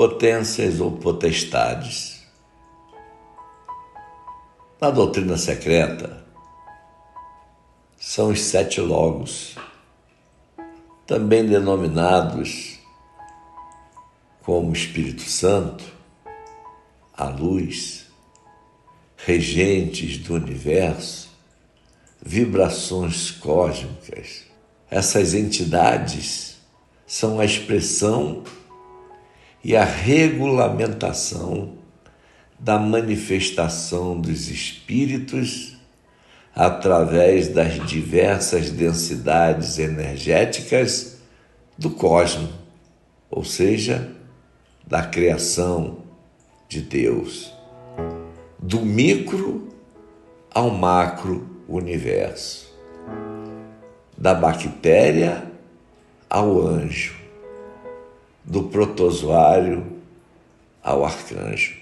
potências ou potestades. Na doutrina secreta, são os sete logos, também denominados como Espírito Santo, a luz, regentes do universo, vibrações cósmicas. Essas entidades são a expressão e a regulamentação da manifestação dos espíritos através das diversas densidades energéticas do cosmos, ou seja, da criação de Deus, do micro ao macro universo, da bactéria ao anjo, do protozoário ao arcanjo.